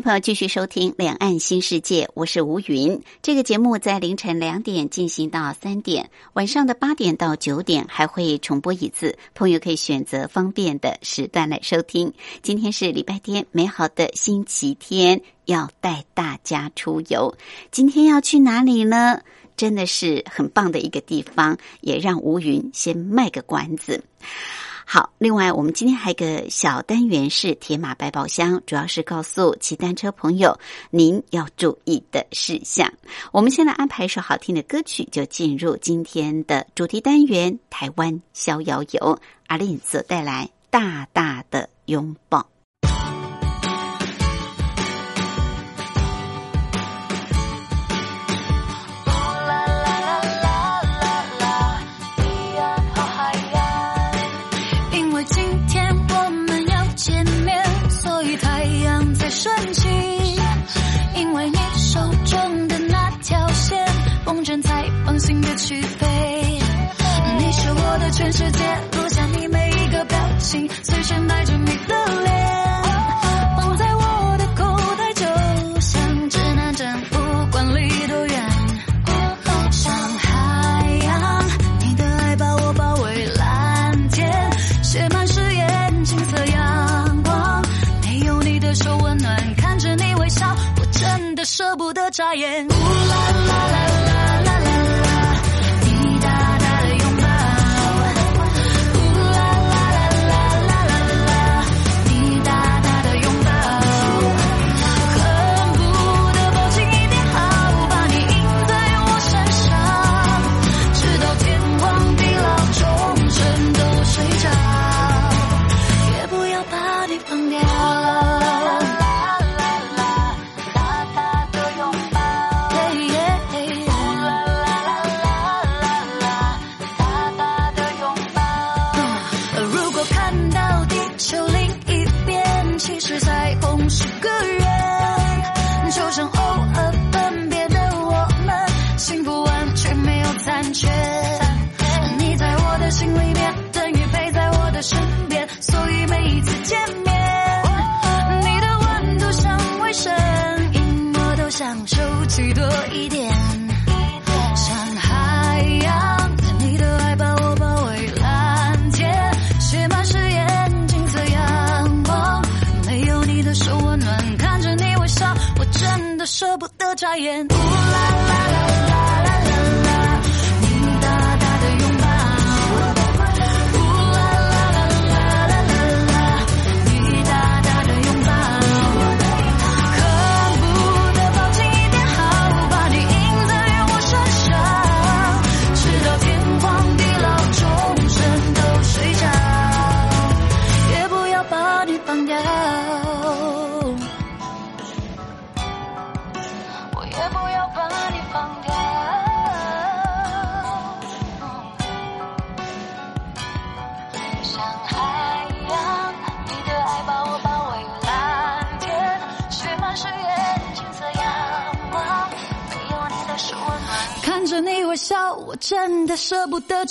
朋友继续收听《两岸新世界》，我是吴云。这个节目在凌晨两点进行到三点，晚上的八点到九点还会重播一次，朋友可以选择方便的时段来收听。今天是礼拜天，美好的星期天，要带大家出游。今天要去哪里呢？真的是很棒的一个地方，也让吴云先卖个关子。好，另外我们今天还有个小单元是铁马百宝箱，主要是告诉骑单车朋友您要注意的事项。我们先来安排一首好听的歌曲，就进入今天的主题单元——台湾逍遥游。阿令所带来大大的拥抱。深情。因为你手中的那条线，风筝才放心的去飞。你是我的全世界，录下你每一个表情，随身带着你的脸，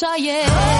舍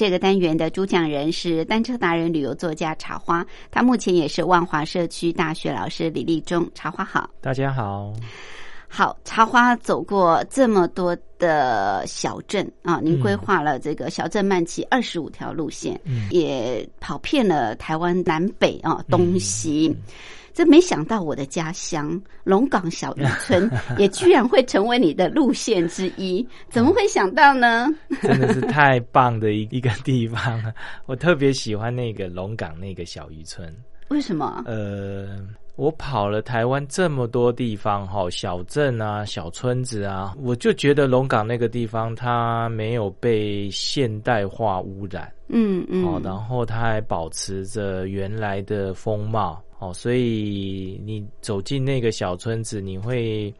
这个单元的主讲人是单车达人、旅游作家茶花，他目前也是万华社区大学老师李立忠。茶花好，大家好。好，茶花走过这么多的小镇啊，您规划了这个小镇慢骑二十五条路线，也跑遍了台湾南北啊东西。这没想到我的家乡龙岗小渔村 也居然会成为你的路线之一，怎么会想到呢？真的是太棒的一一个地方了，我特别喜欢那个龙岗那个小渔村。为什么？呃，我跑了台湾这么多地方哈，小镇啊、小村子啊，我就觉得龙岗那个地方它没有被现代化污染，嗯嗯，哦，然后它还保持着原来的风貌。哦，所以你走进那个小村子，你会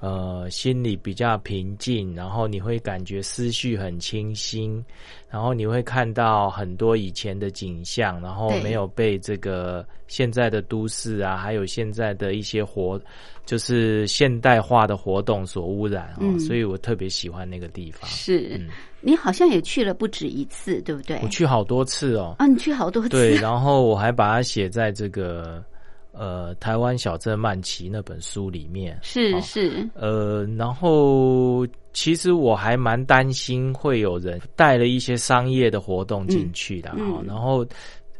呃心里比较平静，然后你会感觉思绪很清新，然后你会看到很多以前的景象，然后没有被这个现在的都市啊，还有现在的一些活，就是现代化的活动所污染。哦，所以我特别喜欢那个地方。是。你好像也去了不止一次，对不对？我去好多次哦。啊，你去好多次。对，然后我还把它写在这个呃《台湾小镇曼奇》那本书里面。是是。呃，然后其实我还蛮担心会有人带了一些商业的活动进去的哈。然后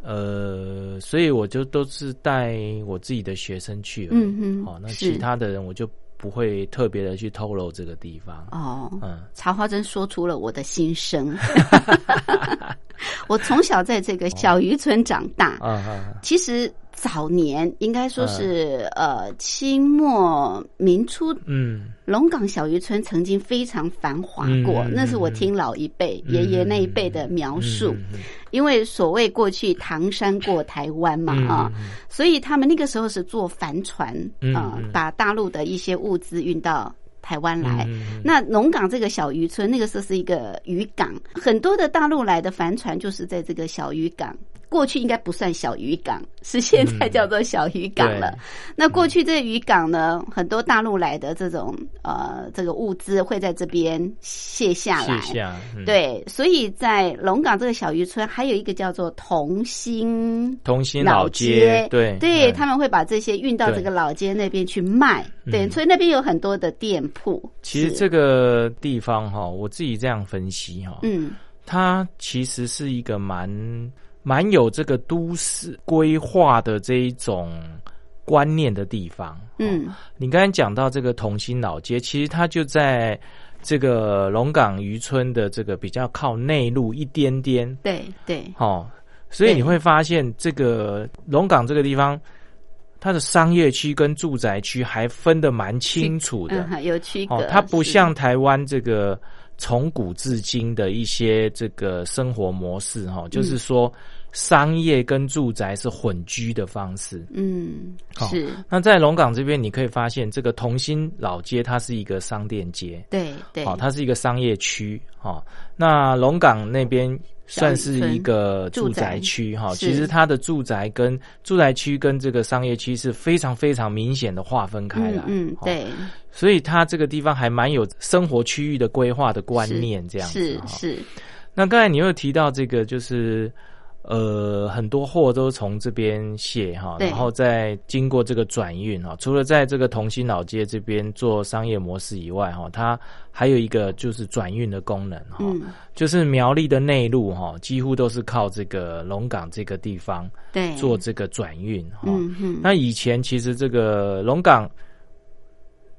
呃，所以我就都是带我自己的学生去了。嗯嗯。好，那其他的人我就。不会特别的去透露这个地方哦。嗯，茶花真说出了我的心声。我从小在这个小渔村长大，其实。早年应该说是呃清末民初，嗯，龙岗小渔村曾经非常繁华过，那是我听老一辈爷爷那一辈的描述，因为所谓过去唐山过台湾嘛啊，所以他们那个时候是坐帆船啊，把大陆的一些物资运到台湾来。那龙岗这个小渔村那个时候是一个渔港，很多的大陆来的帆船就是在这个小渔港。过去应该不算小渔港，是现在叫做小渔港了。那过去这个渔港呢，很多大陆来的这种呃这个物资会在这边卸下来。卸下，对，所以在龙岗这个小渔村还有一个叫做同心同心老街，对对，他们会把这些运到这个老街那边去卖。对，所以那边有很多的店铺。其实这个地方哈，我自己这样分析哈，嗯，它其实是一个蛮。蛮有这个都市规划的这一种观念的地方。嗯，你刚才讲到这个同心老街，其实它就在这个龙岗渔村的这个比较靠内陆一点点。对对。哦，所以你会发现这个龙岗这个地方，它的商业区跟住宅区还分得蛮清楚的，有区隔。它不像台湾这个。从古至今的一些这个生活模式，哈，就是说商业跟住宅是混居的方式。嗯，是。那在龙岗这边，你可以发现这个同心老街，它是一个商店街。对对。好，它是一个商业区。哈，那龙岗那边。算是一个住宅区哈，其实它的住宅跟住宅区跟这个商业区是非常非常明显的划分开来。嗯，对。所以它这个地方还蛮有生活区域的规划的观念，这样子。是是。那刚才你又提到这个，就是。呃，很多货都从这边卸哈，然后再经过这个转运哈。除了在这个同心老街这边做商业模式以外哈，它还有一个就是转运的功能哈，就是苗栗的内陆哈，几乎都是靠这个龙岗这个地方对。做这个转运哈。那以前其实这个龙岗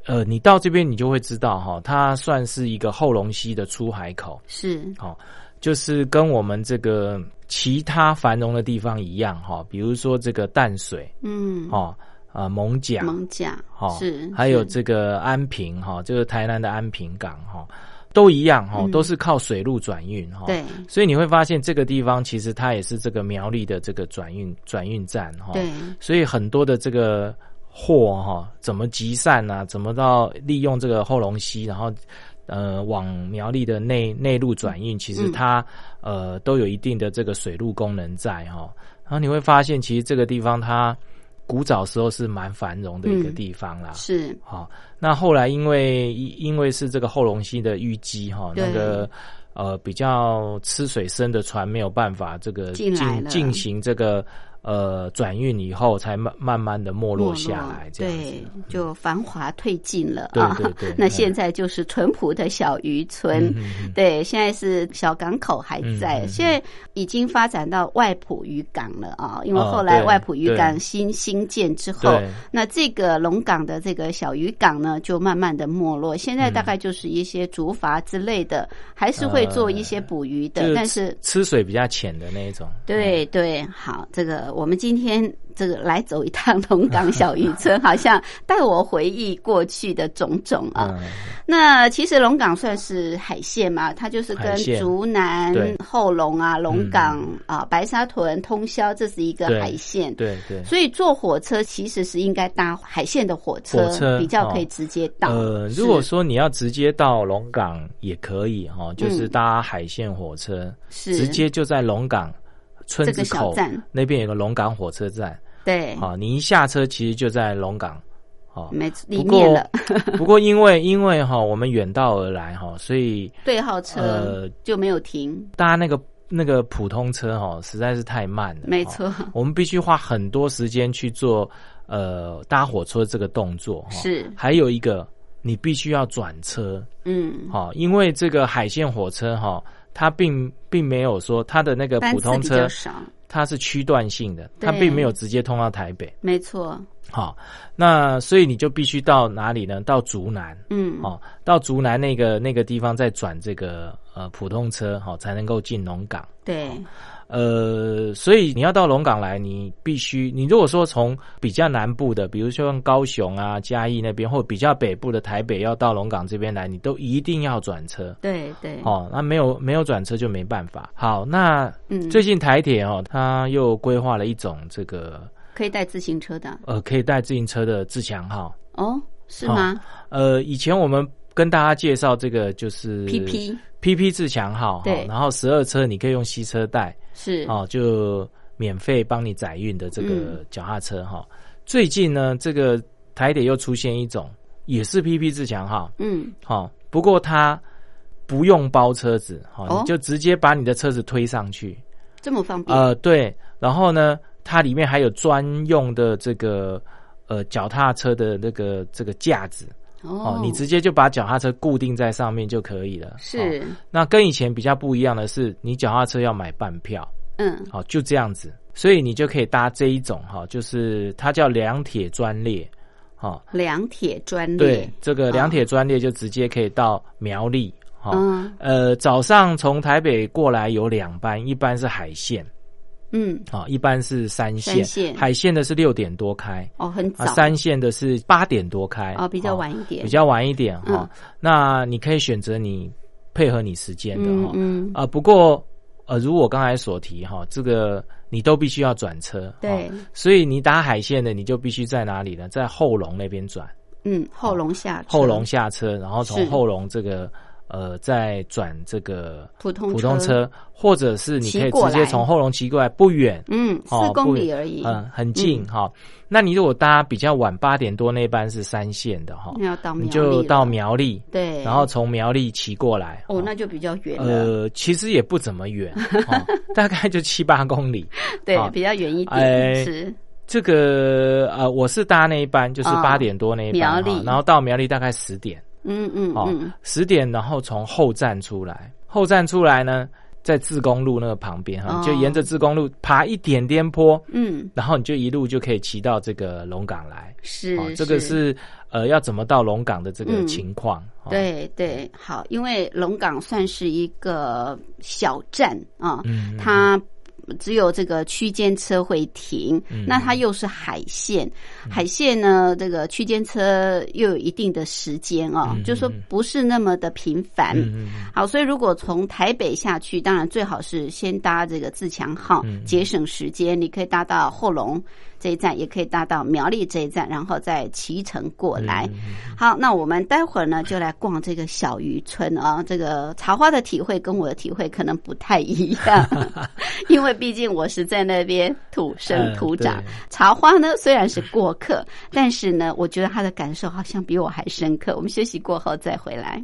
呃，你到这边你就会知道哈，它算是一个后龙溪的出海口，是。好、就是跟我们这个其他繁荣的地方一样哈、比如说这个淡水嗯，哦，啊、蒙甲蒙甲哈、是，还有是这个安平哈、这个台南的安平港哈、都一样哈、嗯。都是靠水路转运哈、对。所以你会发现这个地方其实它也是这个苗栗的这个转运转运站哈、对。所以很多的这个货哈、怎么集散啊，怎么到利用这个后龙溪，然后呃往苗栗的内内陆转运，其实嗯它、呃都有一定的这个水路功能在哈、然后你会发现，其实这个地方它古早时候是蛮繁荣的一个嗯。地方啦。是。好、那后来因为因为是这个后龙溪的淤积哈，那个呃比较吃水深的船没有办法这个进进行这个呃转运以后，才慢慢慢的没落下来这样子对。，就繁华退尽了啊。对对 那嗯现在就是淳朴的小渔村。对，现在是小港口还在，现在已经发展到外浦渔港了啊。因为哦后来外浦渔港新新建之后，那这个龙港的这个小渔港呢，就慢慢的没落。现在大概就是一些竹筏之类的，还是会做一些捕鱼的，但是吃水比较浅的那一种。对对，好，这个我们今天这个来走一趟龙岗小渔村，好像带我回忆过去的种种啊。嗯，那其实龙岗算是海线嘛，它就是跟竹南对、后龙啊、龙岗啊、白沙屯、通宵，这是一个海线。对对。所以坐火车其实是应该搭海线的火车，火车比较可以哦直接到。呃，如果说你要直接到龙岗也可以哈、就是嗯搭海线火车，是直接就在龙岗村这个子口那边有个龙岗火车站，对，好、你一下车其实就在龙岗，好、没错里不过面了。不过因为因为哈、我们远道而来哈、所以对号车呃就没有停，搭那个那个普通车哈、实在是太慢了，没错，我们必须花很多时间去做呃搭火车这个动作，哈。是。还有一个你必须要转车，嗯，好、因为这个海线火车哈、它并并没有说它的那个普通车它是区段性的，它并没有直接通到台北。没错，好、那所以你就必须到哪里呢？到竹南，嗯，哦，到竹南那个那个地方再转这个呃普通车，好、才能够进龙港。对，呃，所以你要到龙岗来，你必须，你如果说从比较南部的，比如说像高雄啊、嘉义那边，或比较北部的台北要到龙岗这边来，你都一定要转车。对对，哦，那没有没有转车就没办法。好，那嗯，最近台铁哦，它又规划了一种这个可以带自行车的呃可以带自行车的自强号。哦，是吗呃，以前我们跟大家介绍这个就是？PP PP 自强号，哈对然后十二车你可以用吸车带，是。哦，就免费帮你载运的这嗯。个脚踏车哈、最近呢，这个台铁又出现一种也是 PP 自强号，嗯，哈、不过它不用包车子，哈、哦。你就直接把你的车子推上去，这么方便，呃，对，然后呢，它里面还有专用的这个呃脚踏车的那个这个架子。哦，你直接就把脚踏车固定在上面就可以了。哦是那跟以前比较不一样的是，你脚踏车要买半票，嗯。好、就这样子，所以你就可以搭这一种哈、就是它叫两铁专列，好、两铁专列对，，这个两铁专列就直接可以到苗栗，哈、嗯。呃，早上从台北过来有两班，一班是海线，嗯，啊、一般是三线，海线的是六点多开，哦，很啊，早。山线的是八点多开，哦，比较哦晚一点，比较晚一点哈、嗯那你可以选择你配合你时间的哈、嗯嗯。啊，不过呃，如我刚才所提哈、这个你都必须要转车，对。哦。所以你打海线的，你就必须在哪里呢？在后龙那边转，嗯，后龙下车。后龙下车，然后从后龙这个呃再转这个普通普通车，或者是你可以直接从后龙骑过来，不远。嗯，哦四公里而已，嗯，很近嗯。哈、那你如果搭比较晚八点多那班是三线的哈、那要到苗你就到苗栗，对，然后从苗栗骑过来。哦，哈那就比较远了，呃，其实也不怎么远，哦、大概就七八公里。对好，比较远一哎点，是。这个呃，我是搭那一班，就是哦八点多那一班，哈然后到苗栗大概十点，嗯嗯哦嗯，，十点，然后从后站出来，后站出来呢，在自公路那个旁边哈，哦。就沿着自公路爬一点点坡，嗯，然后你就一路就可以骑到这个龙岗来。是哦，这个是呃要怎么到龙岗的这个嗯情况。哦，对对，好，因为龙岗算是一个小站啊，嗯，它只有这个区间车会停，嗯那它又是海线，海线呢，这个区间车又有一定的时间哦，嗯就说不是那么的频繁。好，所以如果从台北下去，当然最好是先搭这个自强号，嗯节省时间。你可以搭到后龙这一站，也可以搭到苗栗这一站，然后再骑乘过来。嗯好，那我们待会儿呢就来逛这个小渔村啊。这个茶花的体会跟我的体会可能不太一样，因为毕竟我是在那边土生嗯土长。茶花呢虽然是过客，但是呢，我觉得他的感受好像比我还深刻。我们休息过后再回来。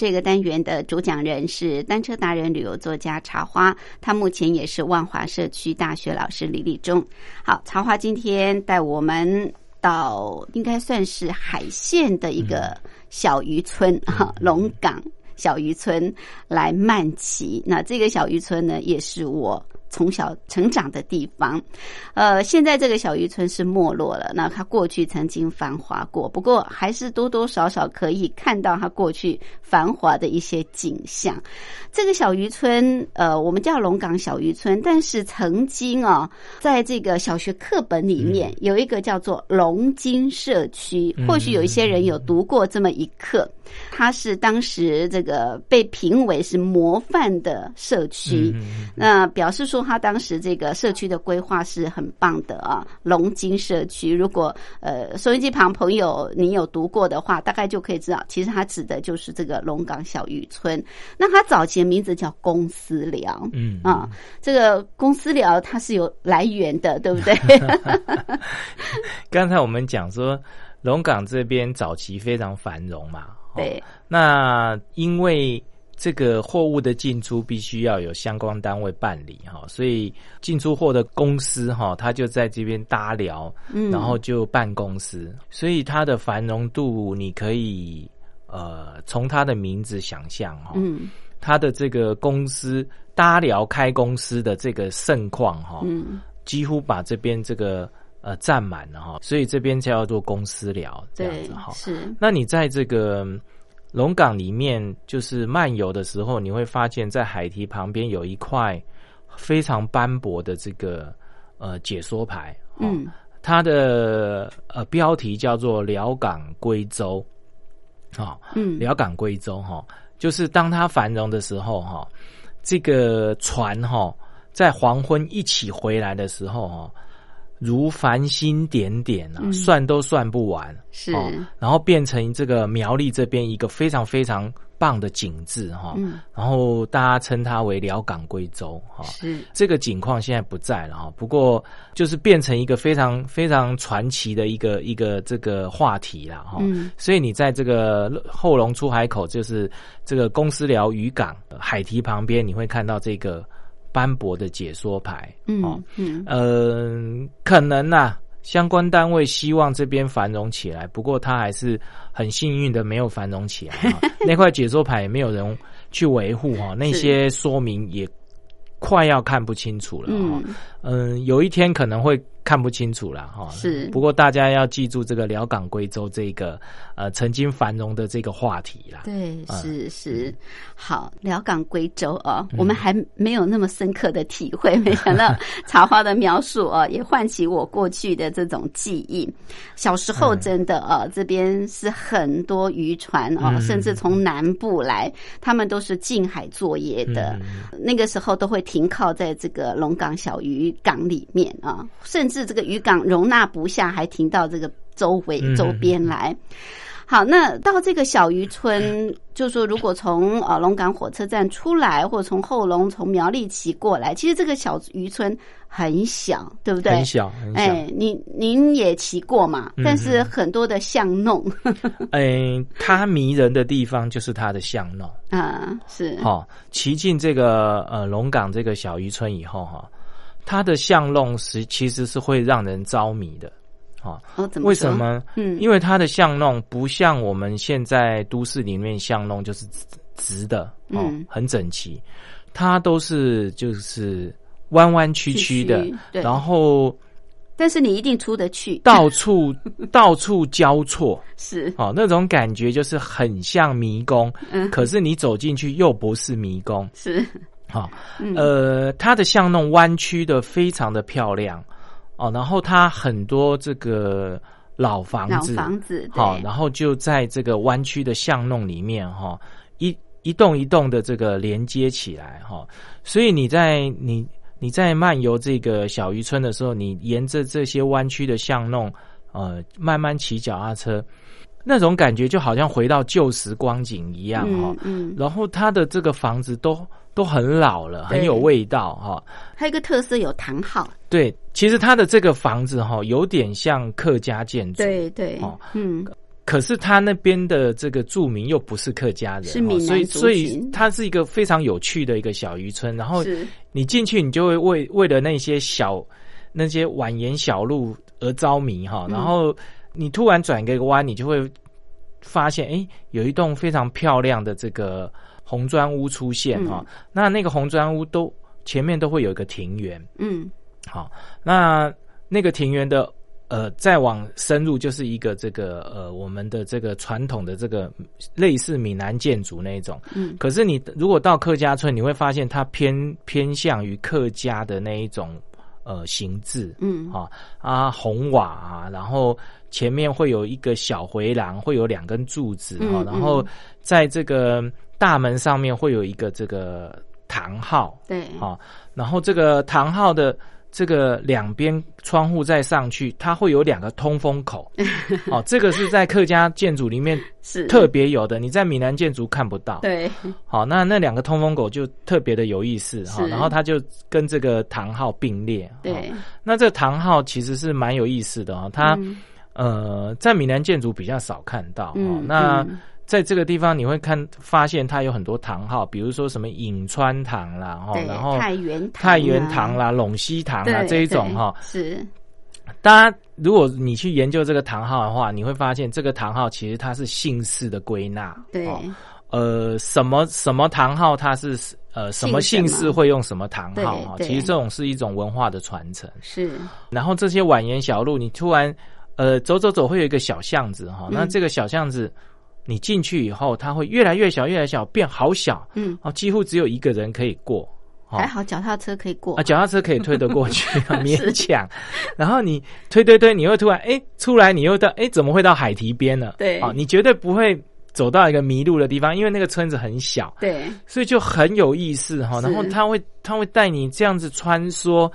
这个单元的主讲人是单车达人、旅游作家茶花，他目前也是万华社区大学老师李立忠。好，茶花今天带我们到应该算是海线的一个小渔村哈，龙岗小渔村来慢骑。那这个小渔村呢，也是我。从小成长的地方，呃，现在这个小渔村是没落了。那它过去曾经繁华过，不过还是多多少少可以看到它过去繁华的一些景象。这个小渔村，呃，我们叫龙岗小渔村，但是曾经啊，在这个小学课本里面有一个叫做龙津社区，或许有一些人有读过这么一课。它是当时这个被评为是模范的社区，那表示说他当时这个社区的规划是很棒的啊。龙津社区，如果呃收音机旁朋友你有读过的话，大概就可以知道，其实它指的就是这个龙岗小渔村。那它早期的名字叫公司寮，嗯啊，这个公司寮它是有来源的，对不对？刚才我们讲说龙岗这边早期非常繁荣嘛。对，那因为这个货物的进出必须要有相关单位办理哈，所以进出货的公司哈，他就在这边搭聊，嗯，然后就办公司，所以它的繁荣度你可以呃从它的名字想象哈，嗯，它的这个公司搭聊开公司的这个盛况哈，嗯，几乎把这边这个。呃，占满了哈，所以这边叫做公司聊这样子哈。是，那你在这个龙港里面，就是漫游的时候，你会发现在海堤旁边有一块非常斑驳的这个呃解说牌，嗯，它的呃标题叫做辽港归舟，啊，嗯，辽港归舟哈，就是当它繁荣的时候哈，这个船哈在黄昏一起回来的时候哈。如繁星点点啊，算都算不完。是，然后变成这个苗栗这边一个非常非常棒的景致哈。嗯。然后大家称它为辽港归州哈。是。这个景况现在不在了哈，不过就是变成一个非常非常传奇的一个一个这个话题了哈。嗯。所以你在这个后龙出海口，就是这个公司寮渔港海堤旁边，你会看到这个。斑驳的解说牌，嗯嗯，呃，可能呐，相关单位希望这边繁荣起来，不过他还是很幸运的没有繁荣起来。那块解说牌也没有人去维护哈，那些说明也快要看不清楚了嗯。嗯，有一天可能会。看不清楚了哈，是。不过大家要记住这个辽港贵州这个呃曾经繁荣的这个话题啦。对，是是。好，辽港贵州啊，我们还没有那么深刻的体会，没想到 茶花的描述啊，也唤起我过去的这种记忆。小时候真的啊，这边是很多渔船啊，甚至从南部来，他们都是近海作业的。那个时候都会停靠在这个龙岗小渔港里面啊，甚至。这个渔港容纳不下，还停到这个周围周边来。好，那到这个小渔村，就说如果从呃龙岗火车站出来，或者从后龙从苗栗骑过来，其实这个小渔村很小，对不对？很小，很小。哎，您您也骑过嘛？但是很多的巷弄。哎，它迷人的地方就是它的巷弄 啊，是。好，骑进这个呃龙岗这个小渔村以后哈。它的巷弄是其实是会让人着迷的，啊，为什么？嗯，因为它的巷弄不像我们现在都市里面巷弄就是直的，嗯，很整齐，它都是就是弯弯曲曲的，然后，但是你一定出得去，到处 到处交错，是。哦，那种感觉就是很像迷宫，嗯，可是你走进去又不是迷宫，是。好，呃，它的巷弄弯曲的非常的漂亮。哦，然后它很多这个老房子，老房子，好，然后就在这个弯曲的巷弄里面哈，一一栋一栋的这个连接起来哈，所以你在你你在漫游这个小渔村的时候，你沿着这些弯曲的巷弄，呃，慢慢骑脚踏车，那种感觉就好像回到旧时光景一样哈，嗯，然后它的这个房子都。都很老了，很有味道哈。还有一个特色有堂号。对，其实它的这个房子哈，有点像客家建筑。对对，哦，嗯，可是他那边的这个住民又不是客家人，是闽南哦所以所以它是一个非常有趣的一个小渔村。然后你进去，你就会为为了那些小那些蜿蜒小路而着迷哈。嗯然后你突然转个弯，你就会发现，哎，有一栋非常漂亮的这个红砖屋出现哈。嗯那那个红砖屋都前面都会有一个庭园，嗯好，那那个庭园的呃，再往深入就是一个这个呃，我们的这个传统的这个类似闽南建筑那一种。嗯可是你如果到客家村，你会发现它偏偏向于客家的那一种呃形制。嗯啊啊，红瓦啊，然后前面会有一个小回廊，会有两根柱子哈、嗯然后在这个大门上面会有一个这个堂号，对好、然后这个堂号的这个两边窗户再上去，它会有两个通风口。哦，这个是在客家建筑里面是特别有的，你在闽南建筑看不到。，对好，那那两个通风口就特别的有意思哈、是然后它就跟这个堂号并列。哦对那这个堂号其实是蛮有意思的哦，它、嗯呃在闽南建筑比较少看到哦。嗯那嗯在这个地方你会看发现它有很多堂号，比如说什么颍川堂啦，然后太原堂太原啊堂啦、陇西堂啦对这一种对哈。是大家如果你去研究这个堂号的话，你会发现这个堂号其实它是姓氏的归纳。对哦呃，什么什么堂号它是呃什么姓氏会用什么堂号对哈？其实这种是一种文化的传承。是然后这些蜿蜒小路，你突然呃走走走，会有一个小巷子哈。嗯那这个小巷子，你进去以后，它会越来越小，越来越小，变好小嗯哦，几乎只有一个人可以过。哦还好脚踏车可以过啊，脚踏车可以推得过去，勉强。然后你推推推，你又突然哎出来，你又到哎怎么会到海堤边了？对啊，你绝对不会走到一个迷路的地方，因为那个村子很小，对所以就很有意思哈。是然后他会他会带你这样子穿梭，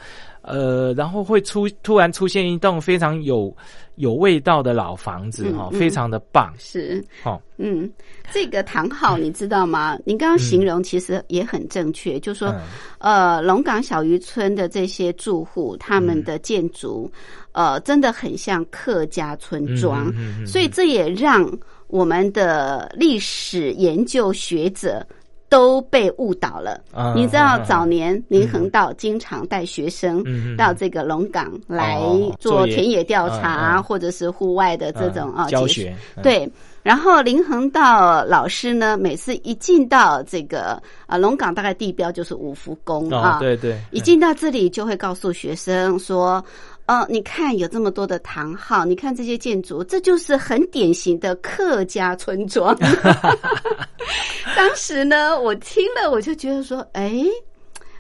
呃，然后会出突然出现一栋非常有有味道的老房子哈，嗯嗯。非常的棒。是。哦。嗯，这个唐号你知道吗？您刚刚形容其实也很正确，就说嗯。呃，龙岗小渔村的这些住户，他们的建筑，呃，真的很像客家村庄，嗯。所以这也让我们的历史研究学者。都被误导了。啊你知道早年林恒道经常带学生到这个龙岗来哦做田野调查，或者是户外的这种啊教学，嗯，对，然后林恒道老师呢，每次一进到这个啊龙岗，大概地标就是五福宫啊，哦，对对，一进到这里就会告诉学生说。呃，你看有这么多的堂号，你看这些建筑，这就是很典型的客家村庄。当时呢，我听了我就觉得说，哎，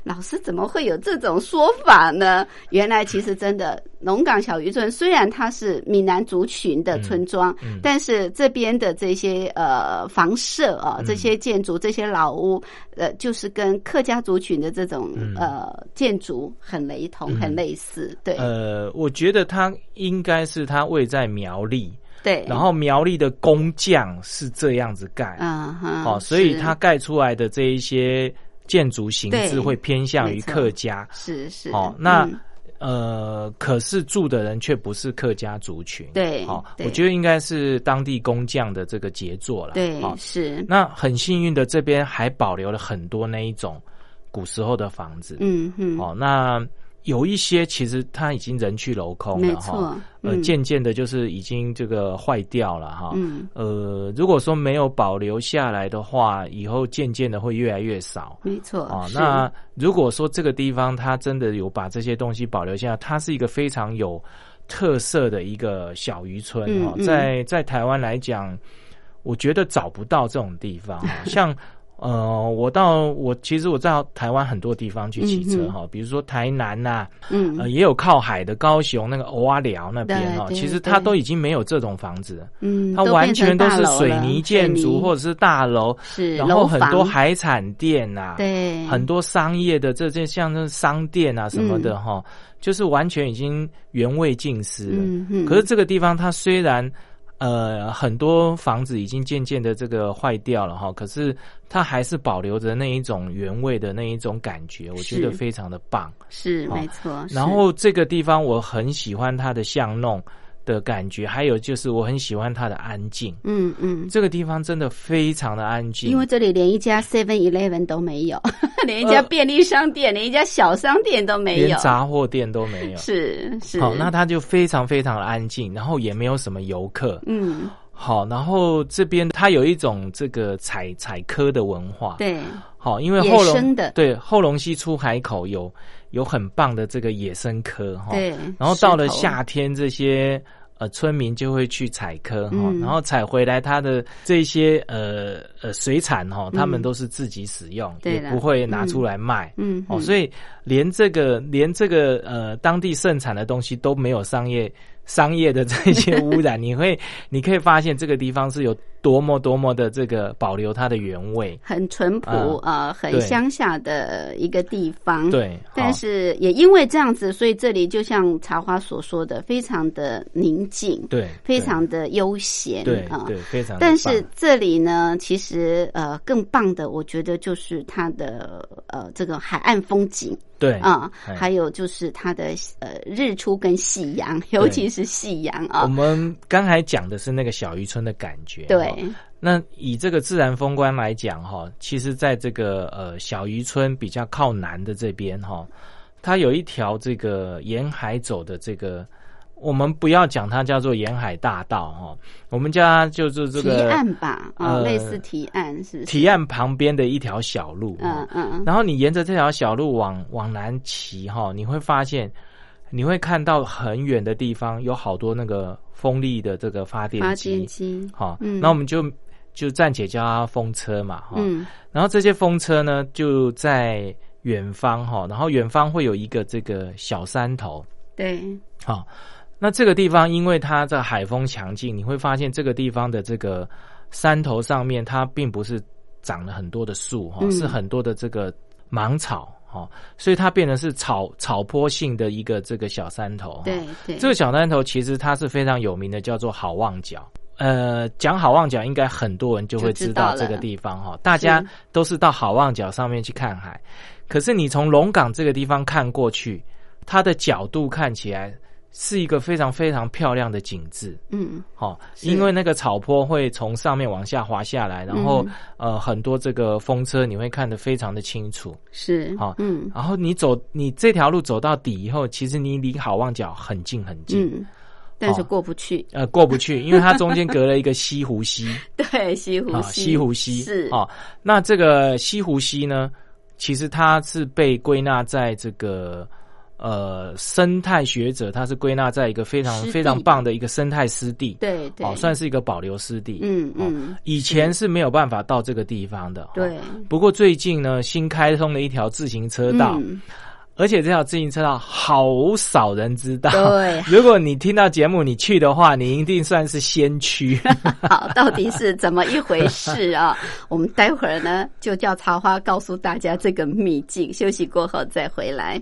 老师怎么会有这种说法呢？原来其实真的，龙岗小渔村虽然它是闽南族群的村庄，嗯但是这边的这些呃房舍啊、嗯。这些建筑、这些老屋，呃，就是跟客家族群的这种、嗯。呃建筑很雷同、嗯。很类似。对、呃，我觉得它应该是它位在苗栗，对，然后苗栗的工匠是这样子盖，嗯哼，哦，所以是。它盖出来的这一些建筑形对制会偏向于客家。是是哦，那、嗯呃，可是住的人却不是客家族群。对哦，我觉得应该是当地工匠的这个杰作了。对哦，是那很幸运的，这边还保留了很多那一种古时候的房子。嗯嗯，哦，那有一些其实它已经人去楼空了哈，呃，嗯渐渐的就是已经这个坏掉了哈。嗯，呃，如果说没有保留下来的话，以后渐渐的会越来越少。没错啊，那如果说这个地方它真的有把这些东西保留下来，它是一个非常有特色的一个小渔村哦，嗯嗯在在台湾来讲，我觉得找不到这种地方哦，像。呃，我到我其实我在台湾很多地方去骑车嗯哈、比如说台南呐、嗯。呃，也有靠海的高雄那个欧阿寮那边哦，其实它都已经没有这种房子了，嗯，它完全都是水泥建筑或者者是大楼，是然后很多海产店呐、对。很多商业的这这像那商店啊什么的哈、就是完全已经原味尽失嗯，可是这个地方它虽然呃很多房子已经渐渐的这个坏掉了哈，可是它还是保留着那一种原味的那一种感觉，我觉得非常的棒。是哦没错，然后这个地方我很喜欢它的巷弄。的感觉，还有就是我很喜欢它的安静。嗯嗯，这个地方真的非常的安静，因为这里连一家 Seven Eleven 都没有，连一家便利商店、连一家小商店都没有，连杂货店都没有。是是，好，那它就非常非常的安静，然后也没有什么游客。嗯，好，然后这边它有一种这个采采科的文化。对，好，因为后龙对后龙溪出海口有有很棒的这个野生科哈。对，然后到了夏天，这些呃村民就会去采科哈，嗯。然后采回来它的这些呃呃水产哈，他们都是自己使用，也不会拿出来卖。嗯，哦，嗯。所以连这个连这个呃当地盛产的东西都没有商业商业的这些污染，你会你可以发现这个地方是有多么多么的这个保留它的原味。很淳朴啊呃，很乡下的一个地方。。对，但是也因为这样子，所以这里就像茶花所说的，非常的宁静，对非常的悠闲对啊。对对非常的但。是这里呢，其实呃更棒的，我觉得就是它的呃这个海岸风景对啊，哎还有就是它的呃日出跟夕阳，尤其是夕阳啊我啊。们刚才讲的是那个小渔村的感觉，对哦，那以这个自然风光来讲，哈，其实在这个呃小渔村比较靠南的这边，哈，它有一条这个沿海走的这个，我们不要讲它叫做沿海大道，哈，我们叫它就是这个提个案吧，啊，呃类似提案是不是？提案旁边的一条小路，嗯嗯然后你沿着这条小路往往南骑哈，你会发现，你会看到很远的地方有好多那个风力的这个发电机。发机电，机，好，嗯。那我们就就暂且叫它风车嘛，哈、嗯。然后这些风车呢就在远方哈，然后远方会有一个这个小山头，对，好，那这个地方因为它的海风强劲，你会发现这个地方的这个山头上面它并不是长了很多的树哈，嗯。是很多的这个芒草哈，所以它变成是草草坡性的一个这个小山头。哈对对，这个小山头其实它是非常有名的，叫做好望角。呃，讲好望角，应该很多人就会知道这个地方哈。大家都是到好望角上面去看海，可是你从龙岗这个地方看过去，它的角度看起来是一个非常非常漂亮的景致。嗯。哦，因为那个草坡会从上面往下滑下来，然后、嗯。呃很多这个风车你会看得非常的清楚。是，好嗯。然后你走你这条路走到底以后，其实你离好望角很近很近。嗯，但是哦过不去，呃，过不去，因为它中间隔了一个西湖溪。对，西湖啊，溪，西湖溪。是，哦。那这个西湖溪呢，其实它是被归纳在这个呃生态学者，他是归纳在一个非常非常棒的一个生态湿地，对对，哦，算是一个保留湿地。哦嗯嗯，以前是没有办法到这个地方的。哦对，不过最近呢，新开通了一条自行车道，嗯而且这条自行车道好少人知道。对 如果你听到节目你去的话，你一定算是先驱。好，到底是怎么一回事啊？我们待会儿呢，就叫茶花告诉大家这个秘境。休息过后再回来。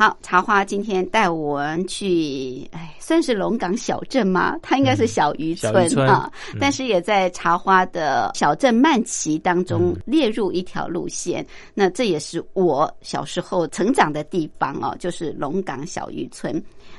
好，茶花今天带我们去，哎，算是龙岗小镇吗？它应该是小渔村啊，嗯但是也在茶花的小镇慢骑当中列入一条路线。那这也是我小时候成长的地方哦，就是龙岗小渔村。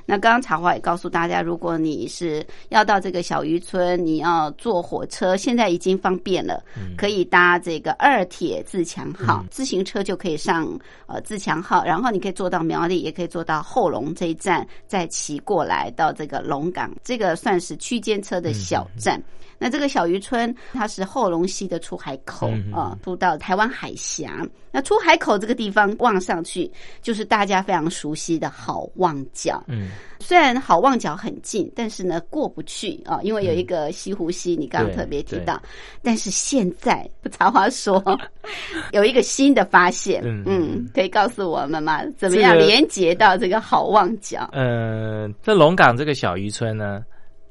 那刚刚茶花也告诉大家，如果你是要到这个小渔村，你要坐火车，现在已经方便了，可以搭这个二铁自强号，自行车就可以上呃自强号，然后你可以坐到苗栗，也可以坐到后龙这一站，再骑过来到这个龙岗，这个算是区间车的小站。那这个小渔村，它是后龙溪的出海口嗯嗯啊，出到台湾海峡。那出海口这个地方望上去，就是大家非常熟悉的好望角。嗯，虽然好望角很近，但是呢过不去啊，因为有一个西湖溪，你刚刚特别提到。但是现在茶花说有一个新的发现，嗯嗯，可以告诉我们吗？怎么样这个连接到这个好望角？呃，这龙岗这个小渔村呢，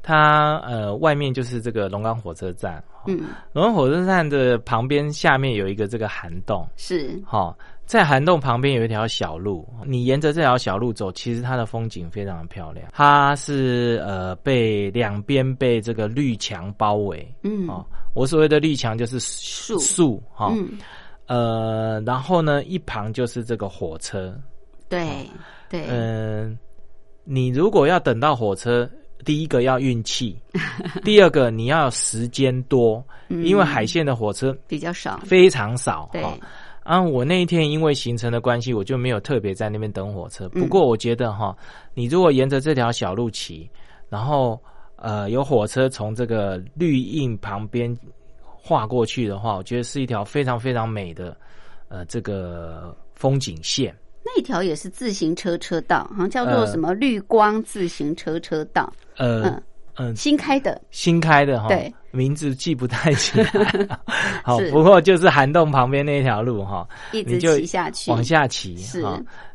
它呃外面就是这个龙岗火车站，嗯，龙岗火车站的旁边下面有一个这个涵洞，是，好、在涵洞旁边有一条小路，你沿着这条小路走，其实它的风景非常的漂亮。它是呃被两边被这个绿墙包围，嗯，哦，我所谓的绿墙就是树。树哈、嗯，呃，然后呢一旁就是这个火车，对对，嗯、你如果要等到火车，第一个要运气，第二个你要时间多，嗯。因为海线的火车比较少，非常少，对，啊，我那一天因为行程的关系，我就没有特别在那边等火车。嗯。不过我觉得哈，你如果沿着这条小路骑，然后呃有火车从这个绿荫旁边划过去的话，我觉得是一条非常非常美的呃这个风景线。那一条也是自行车车道，好像叫做呃。什么绿光自行车车道，呃嗯嗯，新开的，新开的哈，对，名字记不太起来。好，不过就是涵洞旁边那条路哈，一直骑下去，往下骑是。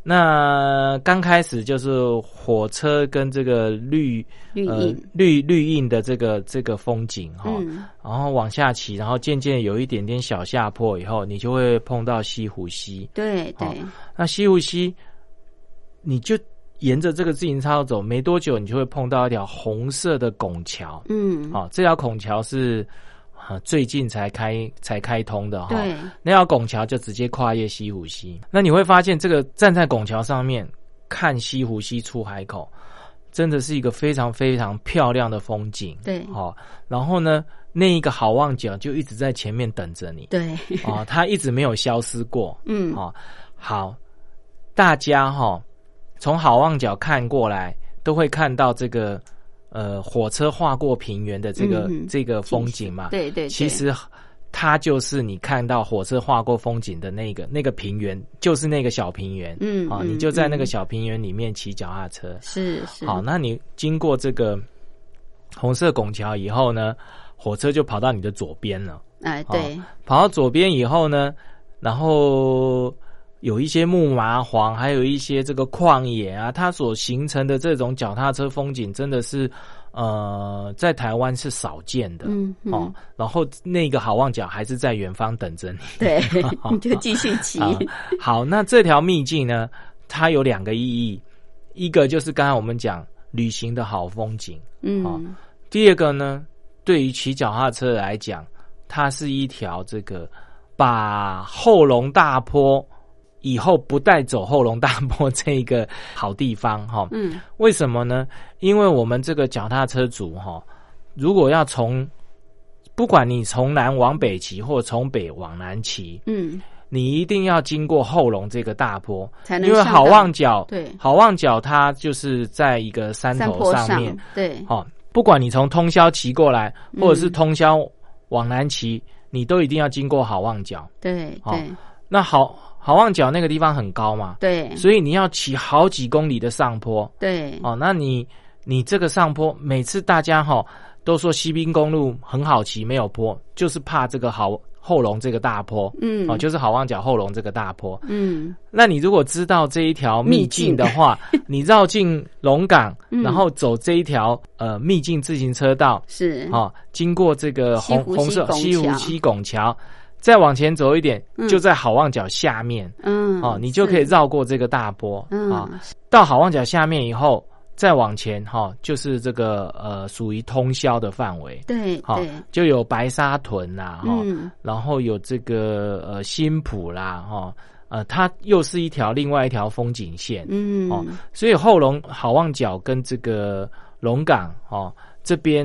那刚开始就是火车跟这个绿呃绿荫，绿绿荫的这个这个风景哈，嗯，然后往下骑，然后渐渐有一点点小下坡以后，你就会碰到西湖溪。对对，那西湖溪，你就沿着这个自行车道走，没多久你就会碰到一条红色的拱桥。嗯，好、这条拱桥是啊最近才开才开通的哈。对，那条拱桥就直接跨越西湖溪。那你会发现，这个站在拱桥上面看西湖溪出海口，真的是一个非常非常漂亮的风景。对好、然后呢，那一个好望角就一直在前面等着你。对，哦，它一直没有消失过。嗯，哦，好，大家哈、从好望角看过来，都会看到这个呃火车划过平原的这个、这个风景嘛。对对，对其实它就是你看到火车划过风景的那个那个平原，就是那个小平原。啊、嗯啊你就在那个嗯小平原里面骑脚踏车。是是，好，那你经过这个红色拱桥以后呢，火车就跑到你的左边了。哎对，跑到左边以后呢，然后有一些木麻黄，还有一些这个旷野啊，它所形成的这种脚踏车风景，真的是呃，在台湾是少见的。嗯嗯哦，然后那个好望角还是在远方等着你。对，你就继续骑，好，好，那这条秘境呢，它有两个意义，一个就是刚才我们讲旅行的好风景，嗯，第二个呢，对于骑脚踏车来讲，它是一条这个把后龙大坡以后不带走后龙大坡这一个好地方哈。嗯，为什么呢？因为我们这个脚踏车族哈，如果要从不管你从南往北骑，或从北往南骑，嗯，你一定要经过后龙这个大坡，才能因为好望角，对。好望角它就是在一个山头上面，对，哦，不管你从通宵骑过来，或者是嗯通宵往南骑，你都一定要经过好望角。哦对对。那好好望角那个地方很高嘛，对。所以你要骑好几公里的上坡。对。哦。那你你这个上坡，每次大家哈、都说西滨公路很好骑，没有坡，就是怕这个好后龙这个大坡。嗯。哦，就是好望角后龙这个大坡。嗯。那你如果知道这一条秘秘境境的话，你绕进龙岗，嗯。然后走这一条呃秘境自行车道，是。哦，经过这个红红色西湖西拱桥，再往前走一点，嗯。就在好望角下面。嗯哦，你就可以绕过这个大波嗯。啊。到好望角下面以后，再往前哈、就是这个呃属于通宵的范围。好、对对。就有白沙屯啦，哈、嗯。然后有这个呃新浦啦，哈、呃，它又是一条另外一条风景线，嗯。哦，所以后龙好望角跟这个龙岗哦这边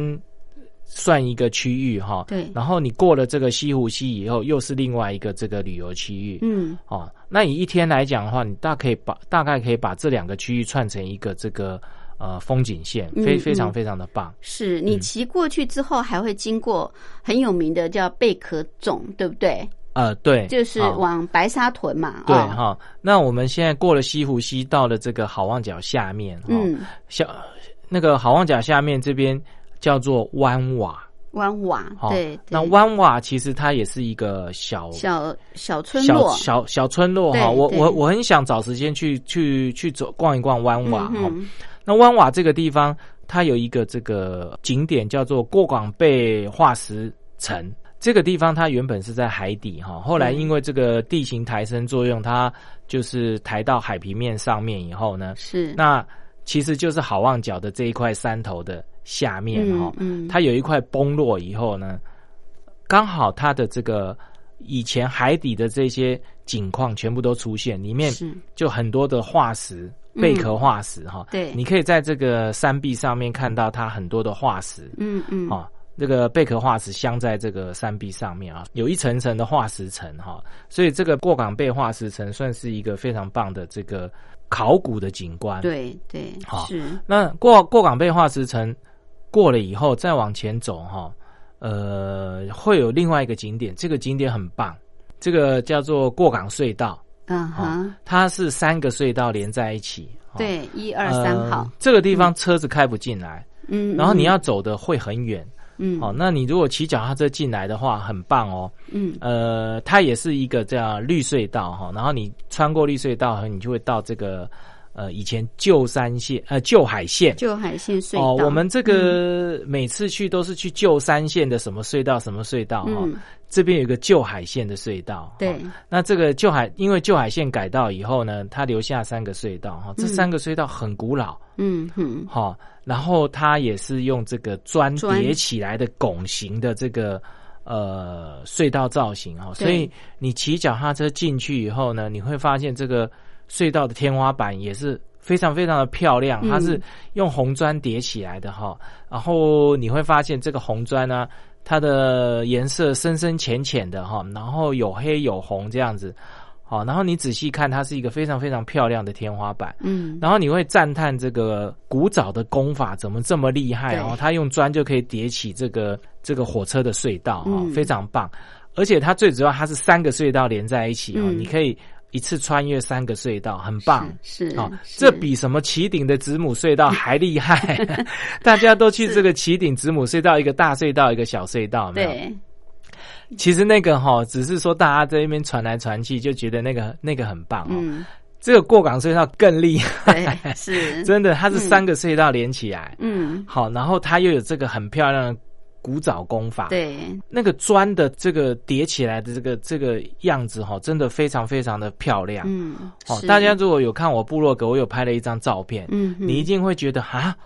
算一个区域哈、对。然后你过了这个西湖溪以后，又是另外一个这个旅游区域，嗯。哦，那你一天来讲的话，你大可以把大概可以把这两个区域串成一个这个呃风景线，非非常非常的棒。是你骑过去之后，还会经过很有名的叫贝壳冢，对不对？呃，对，就是往白沙屯嘛。对哦。哈、那我们现在过了西湖溪，到了这个好望角下面，哦、嗯，小那个好望角下面这边叫做湾瓦，湾瓦，哈、对，那湾瓦其实它也是一个小小小村落，小小村落对哈。我我我很想找时间去去去走逛一逛湾瓦那湾瓦这个地方，它有一个这个景点叫做过广贝化石城。这个地方它原本是在海底哈，后来因为这个地形抬升作用，它就是抬到海平面上面以后呢，是。那其实就是好望角的这一块山头的下面哈、嗯。嗯它有一块崩落以后呢，刚好它的这个以前海底的这些景况全部都出现，里面就很多的化石。贝壳化石哈、对。你可以在这个山壁上面看到它很多的化石，嗯嗯。啊、这个贝壳化石镶在这个山壁上面啊，有一层层的化石层哈、所以这个过港贝化石层算是一个非常棒的这个考古的景观。，对对好是。那过过港贝化石层过了以后，再往前走哈、呃，会有另外一个景点，这个景点很棒，这个叫做过港隧道，嗯哈、哼，它是三个隧道连在一起。哈对，一二三号呃，这个地方车子开不进来，嗯，然后你嗯要走的会很远。嗯哦，那你如果骑脚踏车进来的话，很棒哦。嗯呃，它也是一个这样绿隧道哈、然后你穿过绿隧道，你就会到这个呃以前旧山线呃旧海线。旧海线隧道，哦，我们这个每次去都是去旧山线的什么隧道什么隧道哈、嗯这边有一个旧海线的隧道。对。哦。那这个旧海因为旧海线改道以后呢，它留下三个隧道哈、这三个隧道很古老。嗯哼。哈、然后它也是用这个砖砖叠起来的拱形的这个呃隧道造型哈、对。所以你骑脚踏车进去以后呢，你会发现这个隧道的天花板也是非常非常的漂亮，嗯它是用红砖叠起来的哈、然后你会发现这个红砖呢，它的颜色深深浅浅的哈、然后有黑有红这样子。好，然后你仔细看，它是一个非常非常漂亮的天花板。嗯然后你会赞叹这个古早的工法怎么这么厉害哦！对它用砖就可以叠起这个这个火车的隧道哦，嗯非常棒。而且它最主要，它是三个隧道连在一起哦，嗯你可以一次穿越三个隧道，很棒。是哦，这比什么旗顶的子母隧道还厉害！大家都去这个旗顶子母隧道，一个大隧道，一个小隧道，没有？对其实那个哈、只是说大家在那边传来传去，就觉得那个那个很棒哦。嗯这个过港隧道更厉害，是 真的，它是三个隧道连起来，嗯好，然后它又有这个很漂亮的古早功法，，对。那个砖的这个叠起来的这个这个样子哈，真的非常非常的漂亮。嗯哦，大家如果有看我部落格，我有拍了一张照片，嗯。你一定会觉得啊，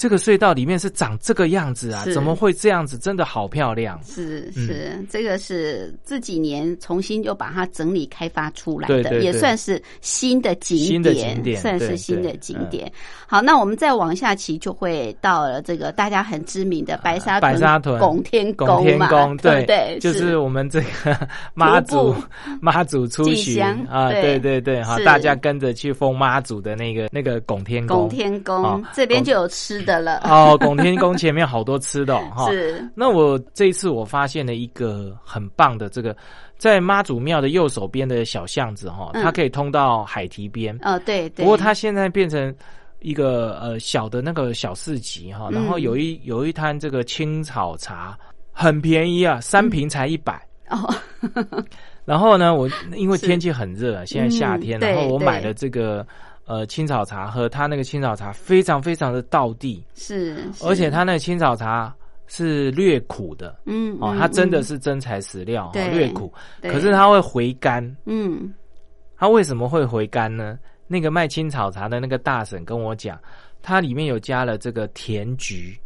这个隧道里面是长这个样子啊，怎么会这样子？真的好漂亮。是嗯。是，这个是这几年重新又把它整理开发出来的，对对对。也算是新的景点，新的景点算是新的景点。好，那我们再往下骑，就会到了这个大家很知名的白沙白沙屯拱天拱宫嘛，天宫，对不对，就是我们这个妈祖 妈祖出进巡啊，对对对对，哈，大家跟着去封妈祖的那个那个拱天宫，拱天宫、哦这边就有吃的的了。哦，拱天宫前面好多吃的哦哈。是，那我这一次我发现了一个很棒的这个，在妈祖庙的右手边的小巷子哈，嗯它可以通到海堤边。哦，对对。不过它现在变成一个呃小的那个小市集哈，然后嗯有一有一摊这个青草茶，很便宜啊，三瓶才一百。哦，然后呢，我因为天气很热，现在夏天，然后我买了这个呃青草茶喝，它那个青草茶非常非常的道地，是，是。而且它那个青草茶是略苦的。嗯哦，它真的是真材实料，略苦，可是它会回甘。嗯。它为什么会回甘呢？那个卖青草茶的那个大婶跟我讲，它里面有加了这个甜菊，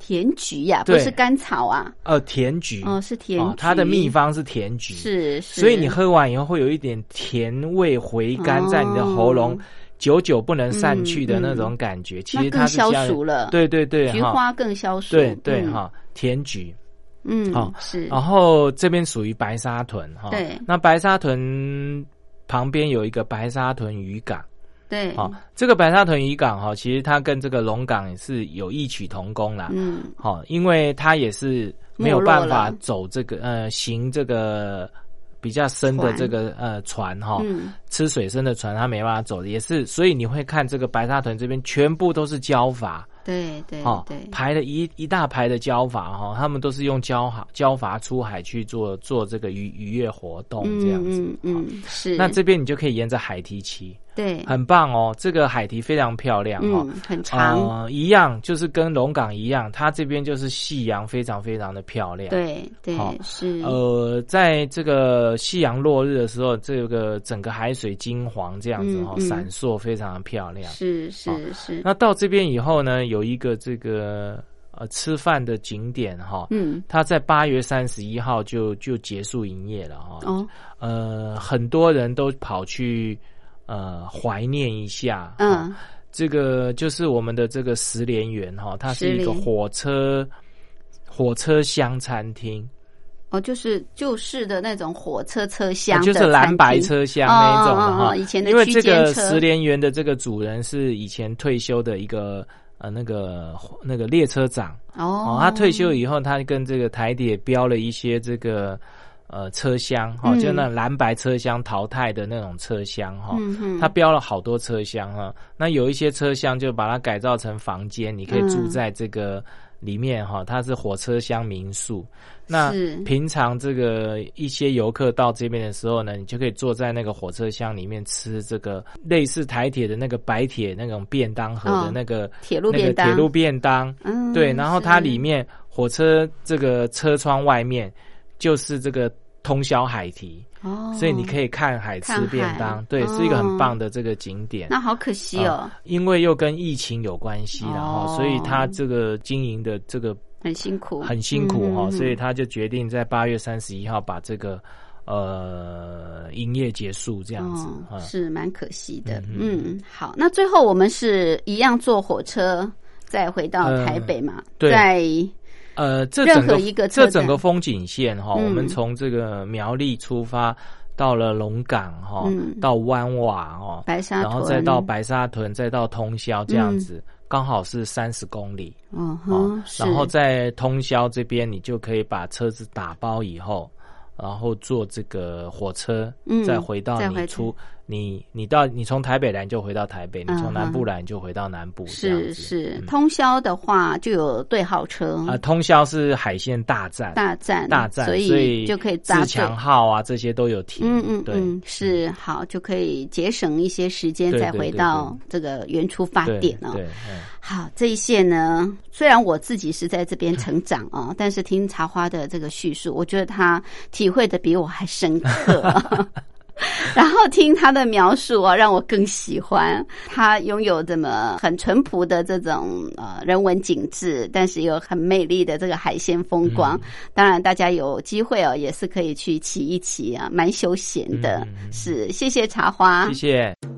甜菊呀，不是甘草啊，呃，甜菊。哦，是甜菊，它的秘方是甜菊，，是，是。所以你喝完以后会有一点甜味回甘在你的喉咙，哦久久不能散去的嗯那种感觉。其实它消暑了，，对对对，菊花更消暑，对对嗯，哈，甜菊。嗯，好是，然后这边属于白沙屯哈，对。那白沙屯旁边有一个白沙屯渔港。对，好、这个白沙屯渔港哈，其实它跟这个龙港也是有异曲同工啦。嗯，好、因为它也是没有办法走这个呃行这个比较深的船。这个呃船哈、嗯，吃水深的船它没办法走，也是所以你会看这个白沙屯这边全部都是礁筏。对对排了一一大排的礁筏哈，他们都是用礁筏礁筏出海去做做这个渔渔业活动这样子。嗯嗯嗯，是，那这边你就可以沿着海堤骑，对，很棒哦。这个海堤非常漂亮哦、嗯，很长，呃，一样就是跟龙岗一样，它这边就是夕阳非常非常的漂亮。，对对好是，呃，在这个夕阳落日的时候，这个整个海水金黄这样子哦、嗯。嗯闪烁非常的漂亮。是是是，那到这边以后呢，有一个这个呃吃饭的景点哈、嗯，它在八月三十一号就就结束营业了哈、哦，呃，很多人都跑去呃怀念一下。哈嗯，这个就是我们的这个十连园哈，它是一个火车火车厢餐厅，哦，就是旧式的那种火车车厢的就是，蓝白车厢那一种的哈。以前的因为这个十连园的这个主人是以前退休的一个呃那个那个列车长。哦。哦，他退休以后，他跟这个台铁标了一些这个呃车厢哈，嗯。就那蓝白车厢淘汰的那种车厢哈。嗯哼，他标了好多车厢哈，那有一些车厢就把它改造成房间，你可以住嗯在这个里面哈，它是火车厢民宿。那平常这个一些游客到这边的时候呢，你就可以坐在那个火车厢里面吃这个类似台铁的那个白铁那种便当盒的哦那个、铁路那个便当铁路便当，嗯对，然后它里面火车这个车窗外面就是这个通宵海堤。哦，所以你可以看海吃便当，对，哦是一个很棒的这个景点。那好可惜哦啊，因为又跟疫情有关系了哈，哦所以他这个经营的这个很辛苦，很辛苦哈，嗯所以他就决定在八月三十一号把这个呃营业结束这样子。是蛮可惜的。嗯嗯，好，那最后我们是一样坐火车再回到呃台北嘛？对在呃，这整个一个这整个风景线哈，嗯。我们从这个苗栗出发，到了龙岗哈嗯，到湾瓦哦，白沙，然后再到白沙屯，再到通宵这样子，刚好是三十公里。嗯哦哼，，是。然后在通宵这边，你就可以把车子打包以后，然后坐这个火车，嗯再回到你出你你到你从台北来就回到台北，你嗯从南部来你就回到南部，是是嗯。通宵的话就有对号车。啊，通宵是海线大战，大战大战，所所以就可以自强号啊这些都有停，嗯嗯对嗯，是好，就可以节省一些时间，再回到这个原出发对点哦。对，嗯。好，这一线呢，虽然我自己是在这边成长啊、但是听茶花的这个叙述，我觉得他体会的比我还深刻、然后听他的描述啊，让我更喜欢。他拥有这么很淳朴的这种呃人文景致，但是又很美丽的这个海鲜风光。嗯当然，大家有机会哦，也是可以去骑一骑啊，蛮休闲的。是，谢谢茶花，谢谢。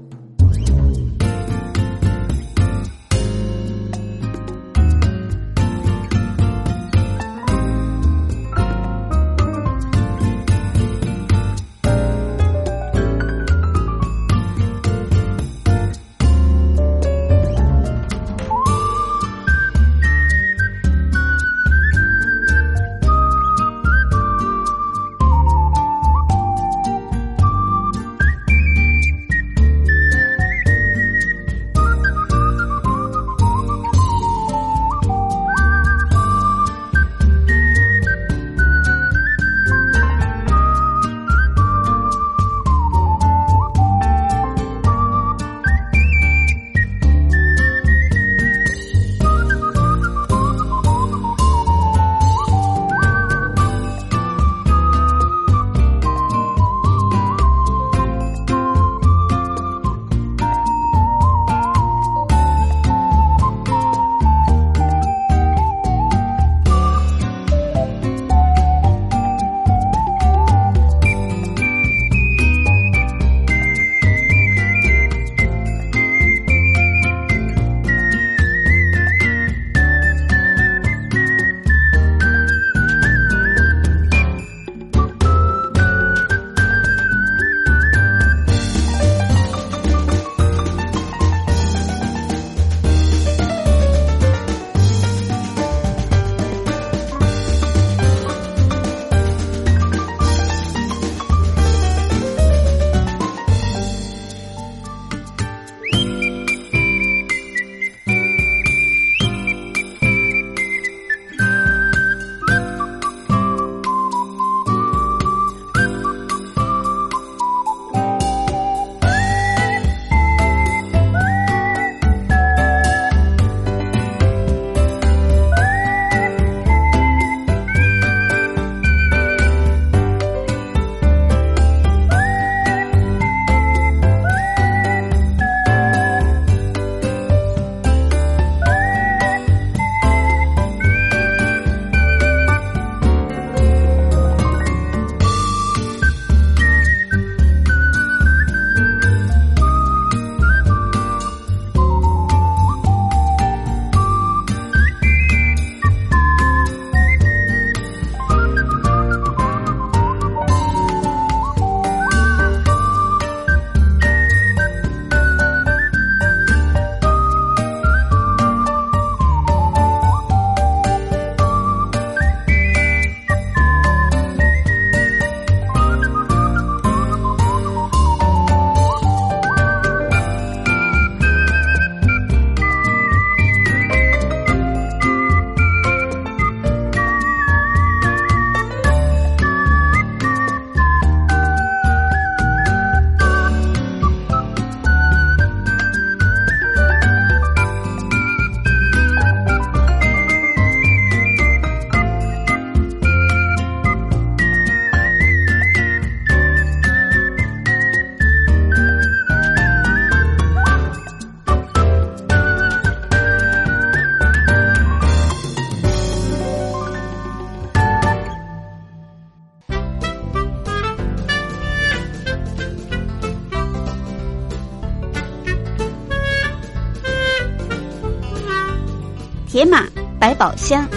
宝箱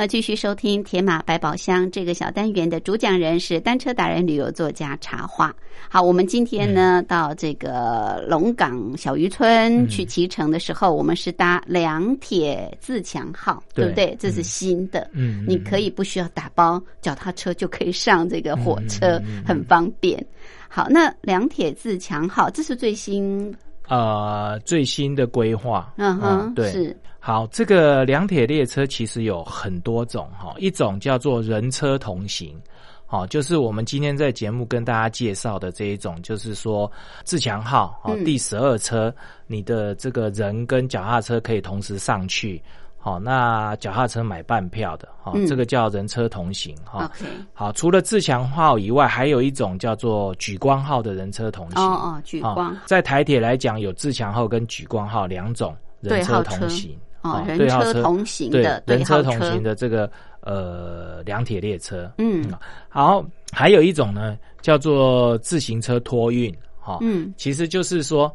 友继续收听《铁马百宝箱》这个小单元的主讲人是单车达人、旅游作家茶花。好，我们今天呢、到这个龙岗小渔村去骑乘的时候，我们是搭两铁自强号，对对不对？这是新的，嗯，你可以不需要打包脚踏车就可以上这个火车，很方便。好，那两铁自强号这是最新，呃最新的规划，嗯哼，对，是好，这个两铁列车其实有很多种哈，一种叫做人车同行，好，就是我们今天在节目跟大家介绍的这一种，就是说自强号哦嗯第十二车，你的这个人跟脚踏车可以同时上去，好，那脚踏车买半票的，好，嗯这个叫人车同行哈。OK，好，除了自强号以外，还有一种叫做莒光号的人车同行。哦哦，举啊光在台铁来讲，有自强号跟莒光号两种人车同行。哦啊，人车同行的对人车同行的这个呃两铁列车。嗯好，还有一种呢，叫做自行车托运。哈、嗯其实就是说，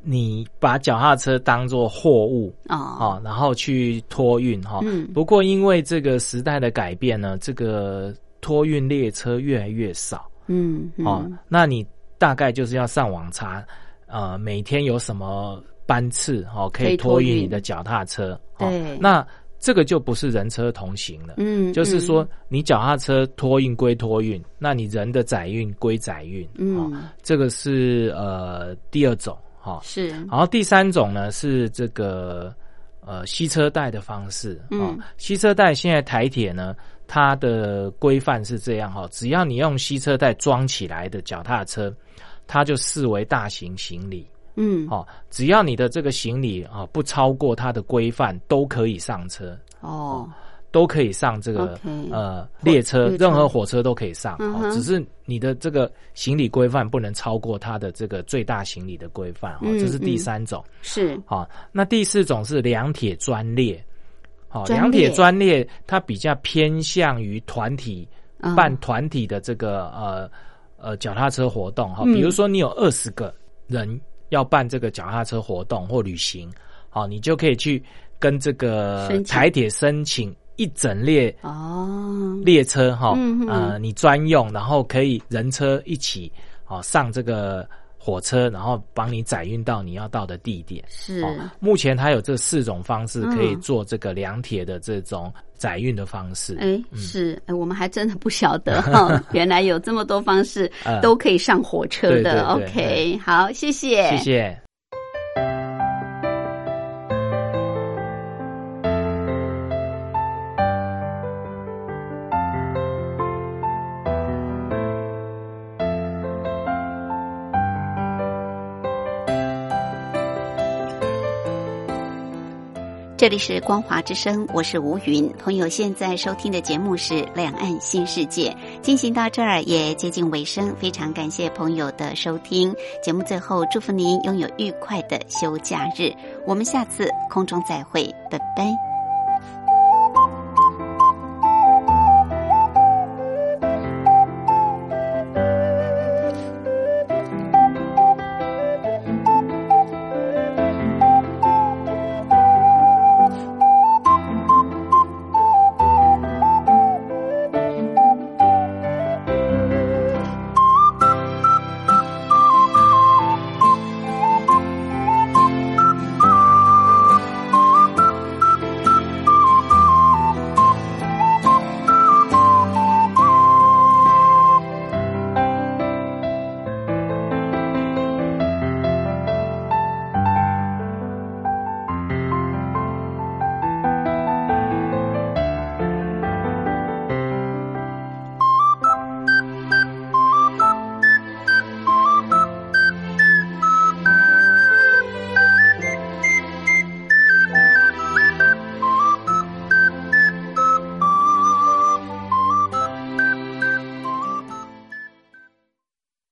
你把脚踏车当做货物哦啊，然后去托运哈。嗯不过因为这个时代的改变呢，这个托运列车越来越少。嗯哦嗯，那你大概就是要上网查，呃，每天有什么班次哦，可可以以托托运运你的脚踏车。哦对那这个就不是人车同行了。嗯，就是说嗯，你脚踏车托运归托运，那你人的载运归载运。哦，嗯这个是呃第二种哈。是然后第三种呢是这个呃吸车带的方式哦嗯，吸车带现在台铁呢，它的规范是这样哈，只要你用吸车带装起来的脚踏车，它就视为大型行李嗯。哦。只要你的这个行李啊不超过它的规范，都可以上车，哦都可以上这个呃列车，任何火车都可以上。嗯哦。只是你的这个行李规范不能超过它的这个最大行李的规范。哦，嗯这是第嗯三种。是。好、那第四种是两铁专列。好、专两铁专列它比较偏向于团体嗯。办团体的这个呃呃脚踏车活动。哈、嗯比如说你有二十个人要办这个脚踏车活动或旅行，好、你就可以去跟这个台铁申请一整列哦。列车哈，嗯哼呃，你专用，然后可以人车一起哦上这个火车，然后帮你载运到你要到的地点。是哦，目前它有这四种方式可以嗯做这个两铁的这种载运的方式。哎，是，哎，我们还真的不晓得 哈，原来有这么多方式嗯都可以上火车的。对对对 OK，好，谢谢，谢谢。这里是光华之声，我是吴云。朋友现在收听的节目是《两岸新世界》，进行到这儿也接近尾声，非常感谢朋友的收听。节目最后祝福您拥有愉快的休假日，我们下次空中再会，拜拜。